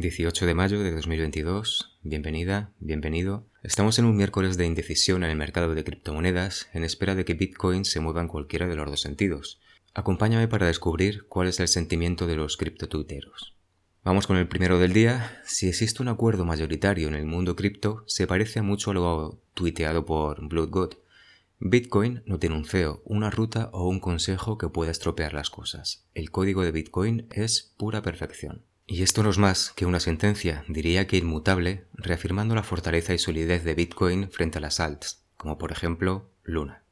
18 de mayo de 2022, bienvenida, bienvenido. Estamos en un miércoles de indecisión en el mercado de criptomonedas en espera de que Bitcoin se mueva en cualquiera de los dos sentidos. Acompáñame para descubrir cuál es el sentimiento de los criptotuiteros. Vamos con el primero del día. Si existe un acuerdo mayoritario en el mundo cripto, se parece mucho a lo tuiteado por Bloodgood. Bitcoin no tiene un CEO, una ruta o un consejo que pueda estropear las cosas. El código de Bitcoin es pura perfección. Y esto no es más que una sentencia, diría que inmutable, reafirmando la fortaleza y solidez de Bitcoin frente a las alts, como por ejemplo Luna.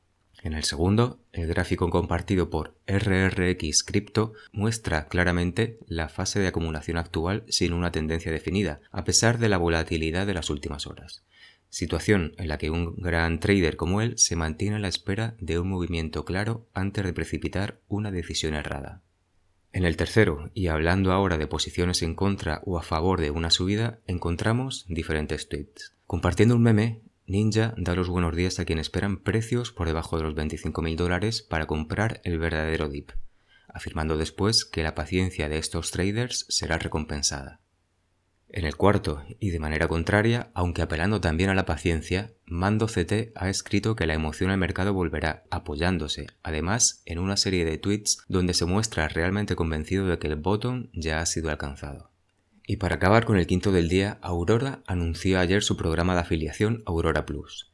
En el segundo, el gráfico compartido por RRX Crypto muestra claramente la fase de acumulación actual sin una tendencia definida, a pesar de la volatilidad de las últimas horas. Situación en la que un gran trader como él se mantiene a la espera de un movimiento claro antes de precipitar una decisión errada. En el tercero, y hablando ahora de posiciones en contra o a favor de una subida, encontramos diferentes tweets. Compartiendo un meme, Ninja da los buenos días a quienes esperan precios por debajo de los 25.000 dólares para comprar el verdadero dip, afirmando después que la paciencia de estos traders será recompensada. En el cuarto, y de manera contraria, aunque apelando también a la paciencia, Mando CT ha escrito que la emoción al mercado volverá, apoyándose, además, en una serie de tweets donde se muestra realmente convencido de que el bottom ya ha sido alcanzado. Y para acabar con el quinto del día, Aurora anunció ayer su programa de afiliación Aurora Plus.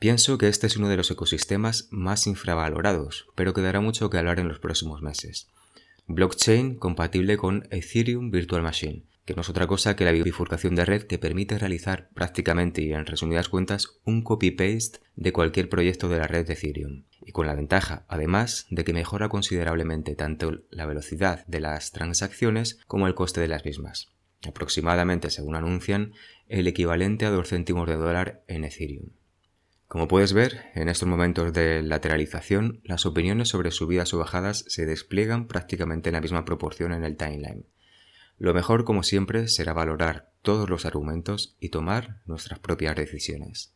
Pienso que este es uno de los ecosistemas más infravalorados, pero quedará mucho que hablar en los próximos meses. Blockchain compatible con Ethereum Virtual Machine, que no es otra cosa que la bifurcación de red que permite realizar prácticamente y en resumidas cuentas un copy-paste de cualquier proyecto de la red de Ethereum. Y con la ventaja, además, de que mejora considerablemente tanto la velocidad de las transacciones como el coste de las mismas. Aproximadamente, según anuncian, el equivalente a 2 céntimos de dólar en Ethereum. Como puedes ver, en estos momentos de lateralización, las opiniones sobre subidas o bajadas se despliegan prácticamente en la misma proporción en el timeline. Lo mejor, como siempre, será valorar todos los argumentos y tomar nuestras propias decisiones.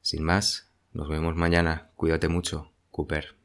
Sin más, nos vemos mañana. Cuídate mucho, Cooper.